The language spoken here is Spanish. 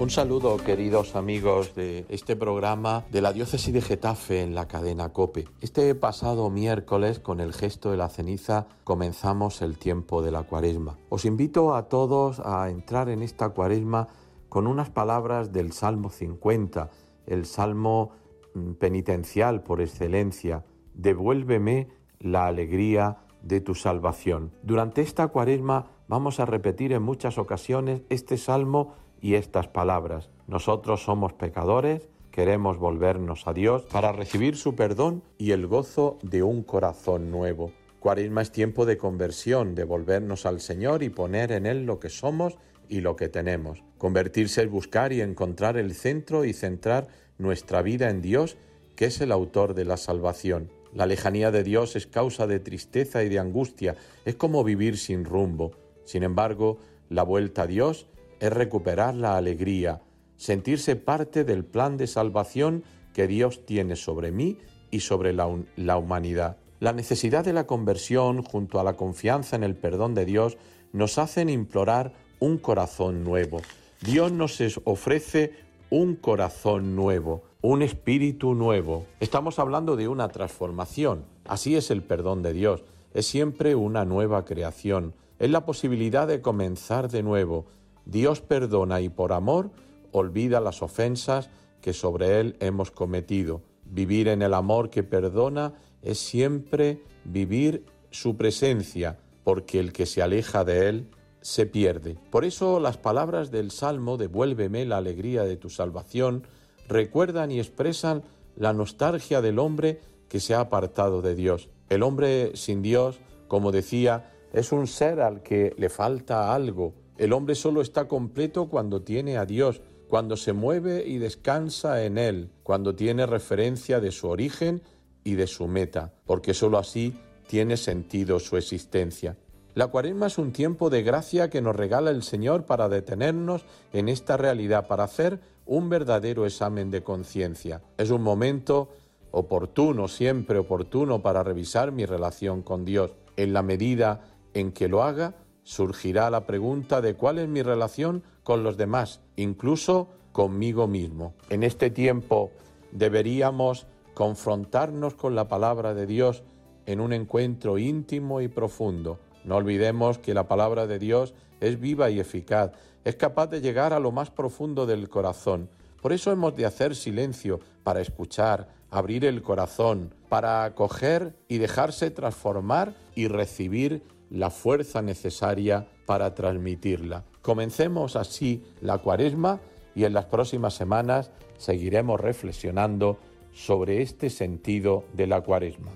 Un saludo queridos amigos de este programa de la diócesis de Getafe en la cadena Cope. Este pasado miércoles con el gesto de la ceniza comenzamos el tiempo de la cuaresma. Os invito a todos a entrar en esta cuaresma con unas palabras del Salmo 50, el Salmo mm, penitencial por excelencia. Devuélveme la alegría de tu salvación. Durante esta cuaresma vamos a repetir en muchas ocasiones este salmo y estas palabras. Nosotros somos pecadores, queremos volvernos a Dios para recibir su perdón y el gozo de un corazón nuevo. Cuaresma es tiempo de conversión, de volvernos al Señor y poner en Él lo que somos y lo que tenemos. Convertirse es buscar y encontrar el centro y centrar nuestra vida en Dios, que es el autor de la salvación. La lejanía de Dios es causa de tristeza y de angustia, es como vivir sin rumbo. Sin embargo, la vuelta a Dios es recuperar la alegría, sentirse parte del plan de salvación que Dios tiene sobre mí y sobre la, la, humanidad. La necesidad de la conversión junto a la confianza en el perdón de Dios nos hacen implorar un corazón nuevo. Dios nos ofrece un corazón nuevo, un espíritu nuevo. Estamos hablando de una transformación. Así es el perdón de Dios. Es siempre una nueva creación. Es la posibilidad de comenzar de nuevo, Dios perdona y por amor olvida las ofensas que sobre Él hemos cometido. Vivir en el amor que perdona es siempre vivir su presencia, porque el que se aleja de Él se pierde. Por eso las palabras del Salmo, devuélveme la alegría de tu salvación, recuerdan y expresan la nostalgia del hombre que se ha apartado de Dios. El hombre sin Dios, como decía, es un ser al que le falta algo, el hombre solo está completo cuando tiene a Dios, cuando se mueve y descansa en Él, cuando tiene referencia de su origen y de su meta, porque sólo así tiene sentido su existencia. La cuaresma es un tiempo de gracia que nos regala el Señor para detenernos en esta realidad, para hacer un verdadero examen de conciencia. Es un momento oportuno, siempre oportuno, para revisar mi relación con Dios. En la medida en que lo haga, surgirá la pregunta de cuál es mi relación con los demás, incluso conmigo mismo. En este tiempo deberíamos confrontarnos con la palabra de Dios en un encuentro íntimo y profundo. No olvidemos que la palabra de Dios es viva y eficaz, es capaz de llegar a lo más profundo del corazón. Por eso hemos de hacer silencio para escuchar, abrir el corazón, para acoger y dejarse transformar y recibir la fuerza necesaria para transmitirla. Comencemos así la cuaresma y en las próximas semanas seguiremos reflexionando sobre este sentido de la cuaresma.